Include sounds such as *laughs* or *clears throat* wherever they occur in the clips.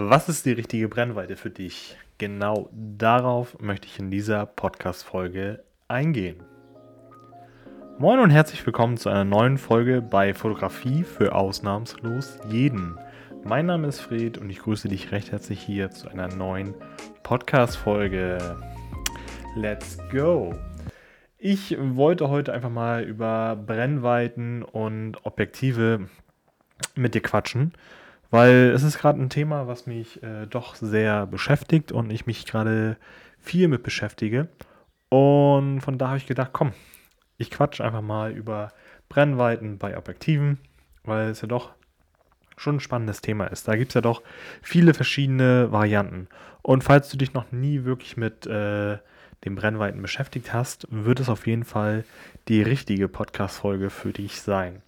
Was ist die richtige Brennweite für dich? Genau darauf möchte ich in dieser Podcast-Folge eingehen. Moin und herzlich willkommen zu einer neuen Folge bei Fotografie für ausnahmslos jeden. Mein Name ist Fred und ich grüße dich recht herzlich hier zu einer neuen Podcast-Folge. Let's go! Ich wollte heute einfach mal über Brennweiten und Objektive mit dir quatschen, weil es ist gerade ein Thema, was mich äh, doch sehr beschäftigt und ich mich gerade viel mit beschäftige. Und von da habe ich gedacht, komm, ich quatsch einfach mal über Brennweiten bei Objektiven, weil es ja doch schon ein spannendes Thema ist. Da gibt es ja doch viele verschiedene Varianten. Und falls du dich noch nie wirklich mit äh, den Brennweiten beschäftigt hast, wird es auf jeden Fall die richtige Podcast-Folge für dich sein.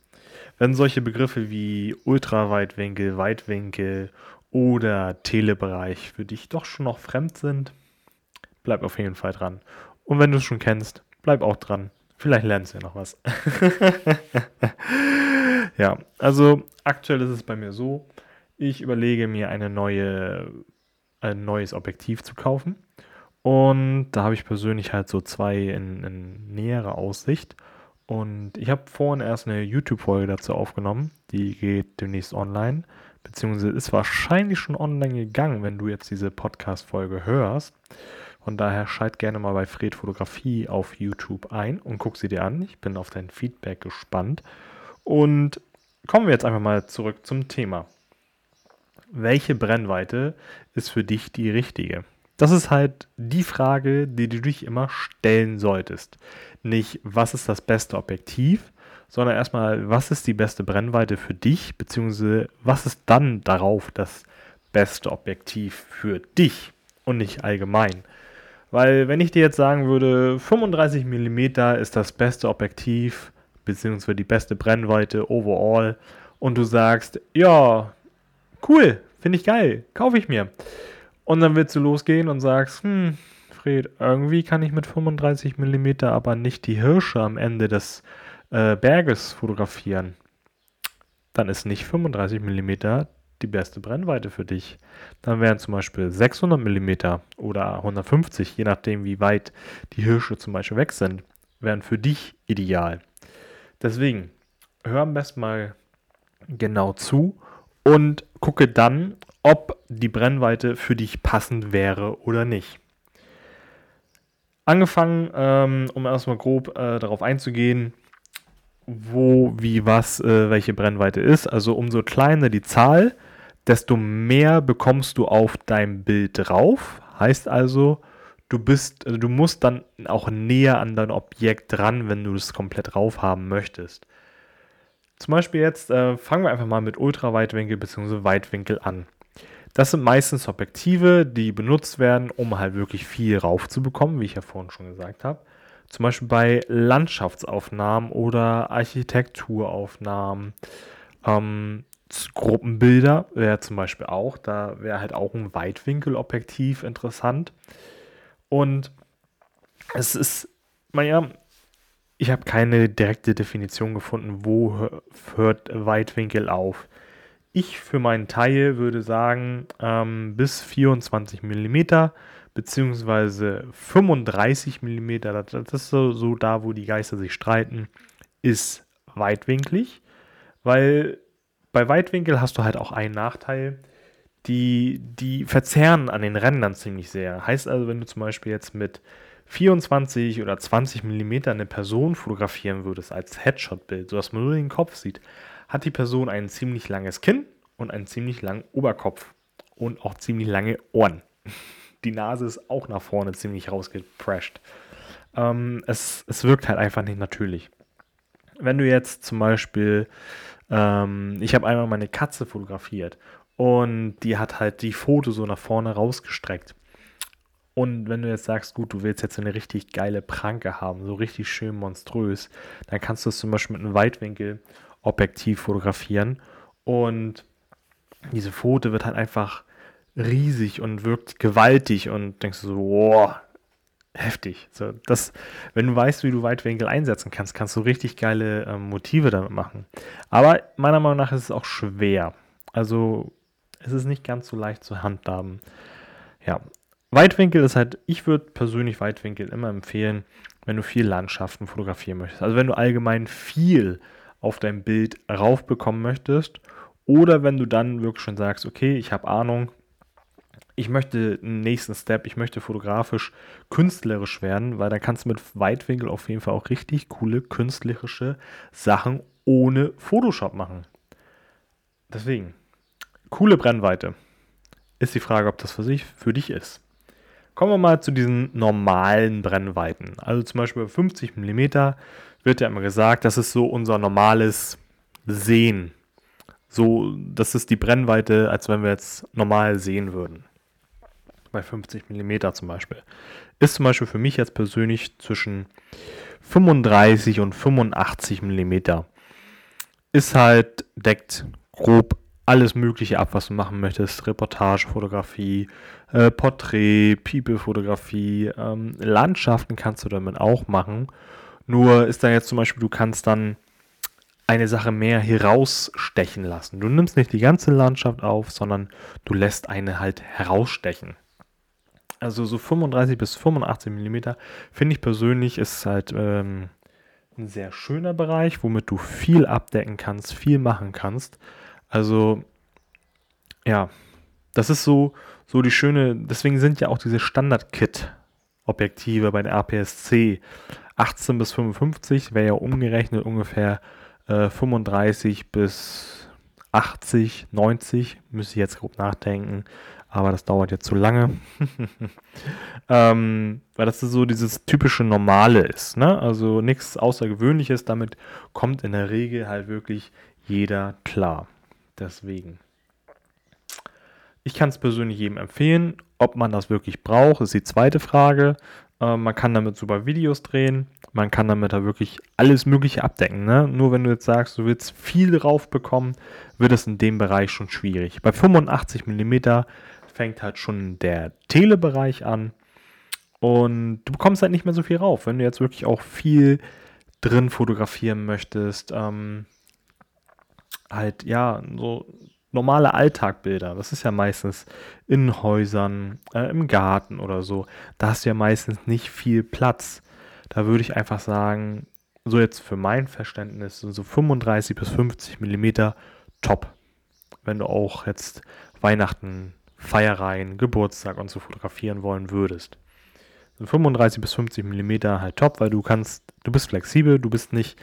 Wenn solche Begriffe wie Ultraweitwinkel, Weitwinkel oder Telebereich für dich doch schon noch fremd sind, bleib auf jeden Fall dran. Und wenn du es schon kennst, bleib auch dran. Vielleicht lernst du ja noch was. *laughs* ja, also aktuell ist es bei mir so, ich überlege mir eine neue, ein neues Objektiv zu kaufen. Und da habe ich persönlich halt so zwei in, in näherer Aussicht. Und ich habe vorhin erst eine YouTube-Folge dazu aufgenommen. Die geht demnächst online. Beziehungsweise ist wahrscheinlich schon online gegangen, wenn du jetzt diese Podcast-Folge hörst. Von daher schalt gerne mal bei Fred Fotografie auf YouTube ein und guck sie dir an. Ich bin auf dein Feedback gespannt. Und kommen wir jetzt einfach mal zurück zum Thema. Welche Brennweite ist für dich die richtige? Das ist halt die Frage, die du dich immer stellen solltest. Nicht, was ist das beste Objektiv, sondern erstmal, was ist die beste Brennweite für dich, beziehungsweise was ist dann darauf das beste Objektiv für dich und nicht allgemein. Weil wenn ich dir jetzt sagen würde, 35 mm ist das beste Objektiv, beziehungsweise die beste Brennweite overall, und du sagst, ja, cool, finde ich geil, kaufe ich mir und dann willst du losgehen und sagst, hm, Fred, irgendwie kann ich mit 35 mm aber nicht die Hirsche am Ende des äh, Berges fotografieren. Dann ist nicht 35 mm die beste Brennweite für dich. Dann wären zum Beispiel 600 mm oder 150, je nachdem wie weit die Hirsche zum Beispiel weg sind, wären für dich ideal. Deswegen, hör am besten mal genau zu und gucke dann, ob die Brennweite für dich passend wäre oder nicht. Angefangen, ähm, um erstmal grob äh, darauf einzugehen, wo, wie, was, äh, welche Brennweite ist. Also umso kleiner die Zahl, desto mehr bekommst du auf dein Bild drauf. Heißt also, du bist, also du musst dann auch näher an dein Objekt dran, wenn du es komplett drauf haben möchtest. Zum Beispiel jetzt äh, fangen wir einfach mal mit Ultraweitwinkel bzw. Weitwinkel an. Das sind meistens Objektive, die benutzt werden, um halt wirklich viel raufzubekommen, wie ich ja vorhin schon gesagt habe. Zum Beispiel bei Landschaftsaufnahmen oder Architekturaufnahmen. Ähm, Gruppenbilder wäre zum Beispiel auch, da wäre halt auch ein Weitwinkelobjektiv interessant. Und es ist, naja, ich habe keine direkte Definition gefunden, wo hört Weitwinkel auf. Ich für meinen Teil würde sagen, ähm, bis 24 mm beziehungsweise 35 mm, das, ist so, so da, wo die Geister sich streiten, ist weitwinklig, weil bei Weitwinkel hast du halt auch einen Nachteil, die, die verzerren an den Rändern ziemlich sehr. Heißt also, wenn du zum Beispiel jetzt mit 24 oder 20 mm eine Person fotografieren würdest als Headshot-Bild, sodass man nur den Kopf sieht, hat die Person ein ziemlich langes Kinn und einen ziemlich langen Oberkopf und auch ziemlich lange Ohren. *laughs* Die Nase ist auch nach vorne ziemlich rausgeprescht. Ähm, es, es wirkt halt einfach nicht natürlich. Wenn du jetzt zum Beispiel, ähm, ich habe einmal meine Katze fotografiert und die hat halt die Foto so nach vorne rausgestreckt. Und wenn du jetzt sagst, gut, du willst jetzt eine richtig geile Pranke haben, so richtig schön monströs, dann kannst du es zum Beispiel mit einem Weitwinkel Objektiv fotografieren und diese Foto wird halt einfach riesig und wirkt gewaltig und denkst du so, boah, heftig. So, das, wenn du weißt, wie du Weitwinkel einsetzen kannst, kannst du richtig geile ähm, Motive damit machen. Aber meiner Meinung nach ist es auch schwer. Also Es ist nicht ganz so leicht zu handhaben. Ja, Weitwinkel ist halt, ich würde persönlich Weitwinkel immer empfehlen, wenn du viel Landschaften fotografieren möchtest. Also wenn du allgemein viel auf dein Bild raufbekommen möchtest oder wenn du dann wirklich schon sagst, okay, ich habe Ahnung, ich möchte einen nächsten Step, ich möchte fotografisch künstlerisch werden, weil dann kannst du mit Weitwinkel auf jeden Fall auch richtig coole künstlerische Sachen ohne Photoshop machen. Deswegen, coole Brennweite. Ist die Frage, ob das für, sich, für dich ist. Kommen wir mal zu diesen normalen Brennweiten. Also zum Beispiel bei 50 mm wird ja immer gesagt, das ist so unser normales Sehen. So, das ist die Brennweite, als wenn wir jetzt normal sehen würden. Bei 50 mm zum Beispiel. Ist zum Beispiel für mich jetzt persönlich zwischen 35 und 85 mm. Ist halt, deckt grob alles Mögliche ab, was du machen möchtest. Reportagefotografie, äh, Porträt, People-Fotografie, ähm, Landschaften kannst du damit auch machen. Nur ist da jetzt zum Beispiel, du kannst dann eine Sache mehr herausstechen lassen. Du nimmst nicht die ganze Landschaft auf, sondern du lässt eine halt herausstechen. Also so 35 bis 85 mm finde ich persönlich ist halt ähm, ein sehr schöner Bereich, womit du viel abdecken kannst, viel machen kannst. Also ja, das ist so, so die schöne, deswegen sind ja auch diese Standard-Kit-Objektive bei der APS-C 18 bis 55, wäre ja umgerechnet ungefähr äh, 35 bis 80, 90, müsste ich jetzt grob nachdenken, aber das dauert jetzt zu lange. *laughs* ähm, weil das so dieses typische Normale ist, ne? Also nichts Außergewöhnliches, damit kommt in der Regel halt wirklich jeder klar. Deswegen. Ich kann es persönlich jedem empfehlen. Ob man das wirklich braucht, ist die zweite Frage. Äh, man kann damit super Videos drehen. Man kann damit da wirklich alles Mögliche abdecken. Ne? Nur wenn du jetzt sagst, du willst viel drauf bekommen, wird es in dem Bereich schon schwierig. Bei 85 mm fängt halt schon der Telebereich an. Und du bekommst halt nicht mehr so viel rauf. Wenn du jetzt wirklich auch viel drin fotografieren möchtest, ähm, halt, ja, so normale Alltagbilder, das ist ja meistens in Häusern, äh, im Garten oder so, da hast du ja meistens nicht viel Platz. Da würde ich einfach sagen, so jetzt für mein Verständnis, so 35 bis 50 Millimeter top. Wenn du auch jetzt Weihnachten, Feierreihen, Geburtstag und so fotografieren wollen würdest. So 35 bis 50 Millimeter halt top, weil du kannst, du bist flexibel, du bist nicht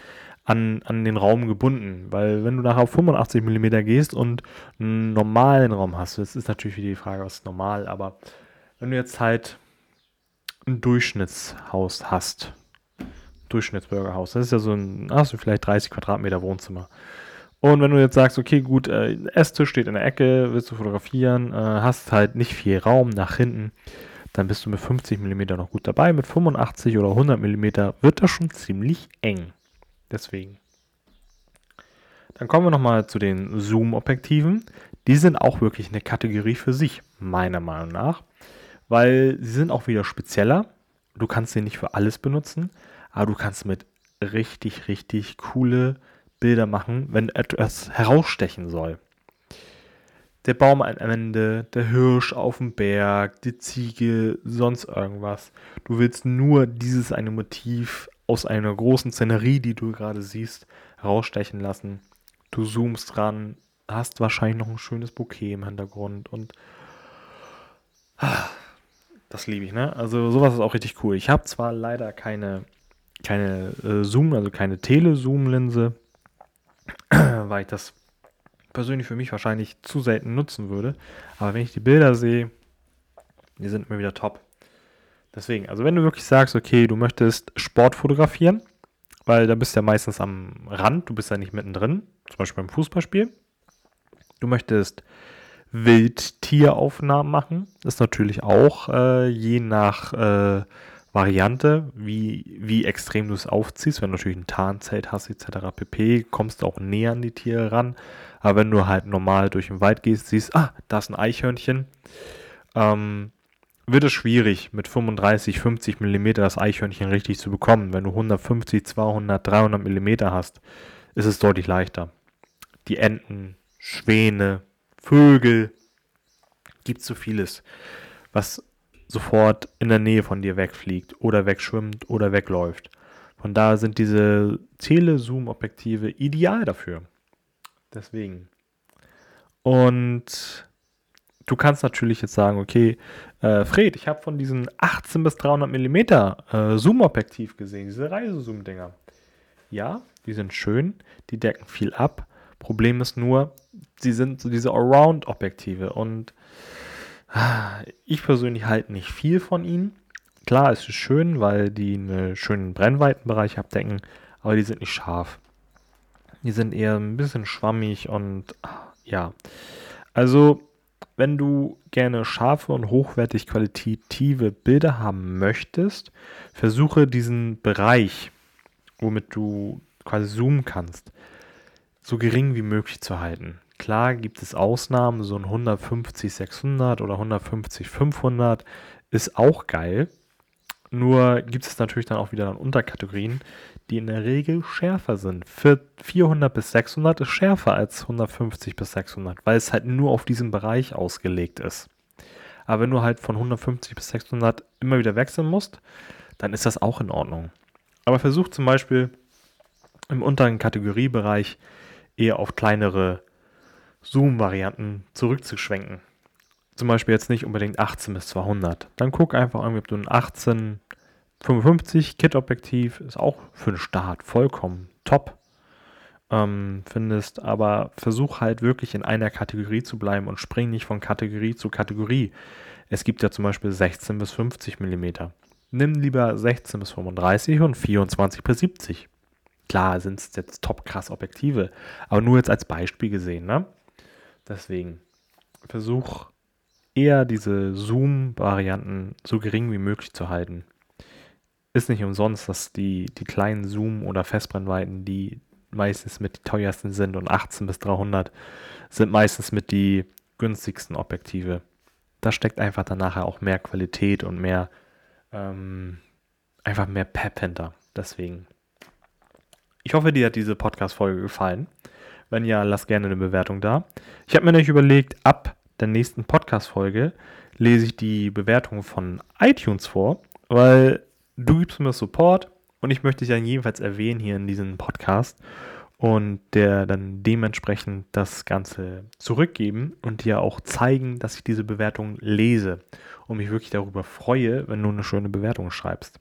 an, an den Raum gebunden. Weil wenn du nachher auf 85 mm gehst und einen normalen Raum hast, das ist natürlich wieder die Frage, was ist normal, aber wenn du jetzt halt ein Durchschnittshaus hast, Durchschnittsbürgerhaus, das ist ja so ein, hast du vielleicht 30 Quadratmeter Wohnzimmer. Und wenn du jetzt sagst, okay, gut, äh, Esstisch steht in der Ecke, willst du fotografieren, äh, hast halt nicht viel Raum nach hinten, dann bist du mit 50 mm noch gut dabei. Mit 85 oder 100 mm wird das schon ziemlich eng. Deswegen. Dann kommen wir nochmal zu den Zoom-Objektiven. Die sind auch wirklich eine Kategorie für sich, meiner Meinung nach, weil sie sind auch wieder spezieller. Du kannst sie nicht für alles benutzen, aber du kannst mit richtig, richtig coole Bilder machen, wenn etwas herausstechen soll. Der Baum am Ende, der Hirsch auf dem Berg, die Ziege, sonst irgendwas. Du willst nur dieses eine Motiv aus einer großen Szenerie, die du gerade siehst, rausstechen lassen. Du zoomst dran, hast wahrscheinlich noch ein schönes Bouquet im Hintergrund und das liebe ich, ne? Also sowas ist auch richtig cool. Ich habe zwar leider keine, keine äh, Zoom, also keine Tele-Zoom-Linse, *clears throat* weil ich das persönlich für mich wahrscheinlich zu selten nutzen würde. Aber wenn ich die Bilder sehe, die sind mir wieder top. Deswegen, also wenn du wirklich sagst, okay, du möchtest Sport fotografieren, weil da bist du ja meistens am Rand, du bist ja nicht mittendrin, zum Beispiel beim Fußballspiel. Du möchtest Wildtieraufnahmen machen, ist natürlich auch äh, je nach äh, Variante, wie, wie extrem du es aufziehst. Wenn du natürlich ein Tarnzelt hast, etc. pp., kommst du auch näher an die Tiere ran. Aber wenn du halt normal durch den Wald gehst, siehst, ah, da ist ein Eichhörnchen, ähm, wird es schwierig, mit 35, 50 mm das Eichhörnchen richtig zu bekommen. Wenn du 150, 200, 300 mm hast, ist es deutlich leichter. Die Enten, Schwäne, Vögel, gibt so vieles, was sofort in der Nähe von dir wegfliegt oder wegschwimmt oder wegläuft. Von daher sind diese Tele-Zoom-Objektive ideal dafür. Deswegen. Und du kannst natürlich jetzt sagen, okay, äh, Fred, ich habe von diesen 18 bis 300 mm äh, Zoom-Objektiv gesehen, diese Reisezoom-Dinger. Ja, die sind schön, die decken viel ab. Problem ist nur, sie sind so diese Around-Objektive und ah, ich persönlich halte nicht viel von ihnen. Klar, es ist schön, weil die einen schönen Brennweitenbereich abdecken, aber die sind nicht scharf. Die sind eher ein bisschen schwammig und ah, ja. Also wenn du gerne scharfe und hochwertig qualitative Bilder haben möchtest, versuche diesen Bereich, womit du quasi zoomen kannst, so gering wie möglich zu halten. Klar gibt es Ausnahmen, so ein 150 600 oder 150 500 ist auch geil. Nur gibt es natürlich dann auch wieder dann Unterkategorien, die in der Regel schärfer sind. Für 400 bis 600 ist schärfer als 150 bis 600, weil es halt nur auf diesen Bereich ausgelegt ist. Aber wenn du halt von 150 bis 600 immer wieder wechseln musst, dann ist das auch in Ordnung. Aber versuch zum Beispiel im unteren Kategoriebereich eher auf kleinere Zoom-Varianten zurückzuschwenken. Zum Beispiel jetzt nicht unbedingt 18 bis 200. Dann guck einfach irgendwie, ob du ein 18 55 Kit-Objektiv ist auch für den Start vollkommen top. Ähm, findest, aber versuch halt wirklich in einer Kategorie zu bleiben und spring nicht von Kategorie zu Kategorie. Es gibt ja zum Beispiel 16 bis 50 mm. Nimm lieber 16 bis 35 und 24 bis 70. Klar sind es jetzt top krass Objektive, aber nur jetzt als Beispiel gesehen, ne? Deswegen versuch eher diese Zoom-Varianten so gering wie möglich zu halten ist nicht umsonst, dass die, die kleinen Zoom- oder Festbrennweiten, die meistens mit die teuersten sind und 18 bis 300 sind meistens mit die günstigsten Objektive. Da steckt einfach dann nachher auch mehr Qualität und mehr, ähm, einfach mehr Pep hinter. Deswegen. Ich hoffe, dir hat diese Podcast-Folge gefallen. Wenn ja, lass gerne eine Bewertung da. Ich habe mir nämlich überlegt, ab der nächsten Podcast-Folge lese ich die Bewertung von iTunes vor, weil du gibst mir Support und ich möchte dich dann jedenfalls erwähnen hier in diesem Podcast und der dann dementsprechend das Ganze zurückgeben und dir auch zeigen, dass ich diese Bewertung lese und mich wirklich darüber freue, wenn du eine schöne Bewertung schreibst.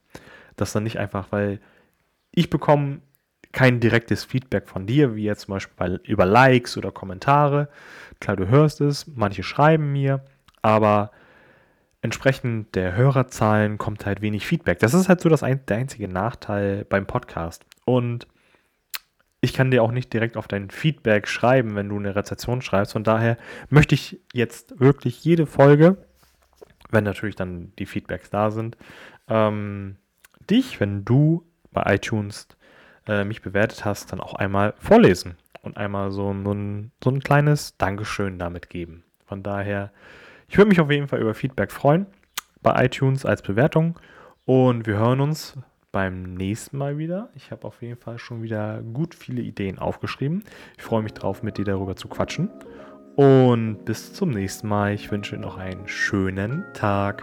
Das dann nicht einfach, weil ich bekomme kein direktes Feedback von dir, wie jetzt zum Beispiel über Likes oder Kommentare. Klar, du hörst es, manche schreiben mir, aber entsprechend der Hörerzahlen kommt halt wenig Feedback. Das ist halt so das ein, der einzige Nachteil beim Podcast. Und ich kann dir auch nicht direkt auf dein Feedback schreiben, wenn du eine Rezession schreibst. Von daher möchte ich jetzt wirklich jede Folge, wenn natürlich dann die Feedbacks da sind, ähm, dich, wenn du bei iTunes äh, mich bewertet hast, dann auch einmal vorlesen und einmal so, so, ein, so ein kleines Dankeschön damit geben. Von daher ich würde mich auf jeden Fall über Feedback freuen bei iTunes als Bewertung und wir hören uns beim nächsten Mal wieder. Ich habe auf jeden Fall schon wieder gut viele Ideen aufgeschrieben. Ich freue mich drauf, mit dir darüber zu quatschen. Und bis zum nächsten Mal. Ich wünsche noch einen schönen Tag.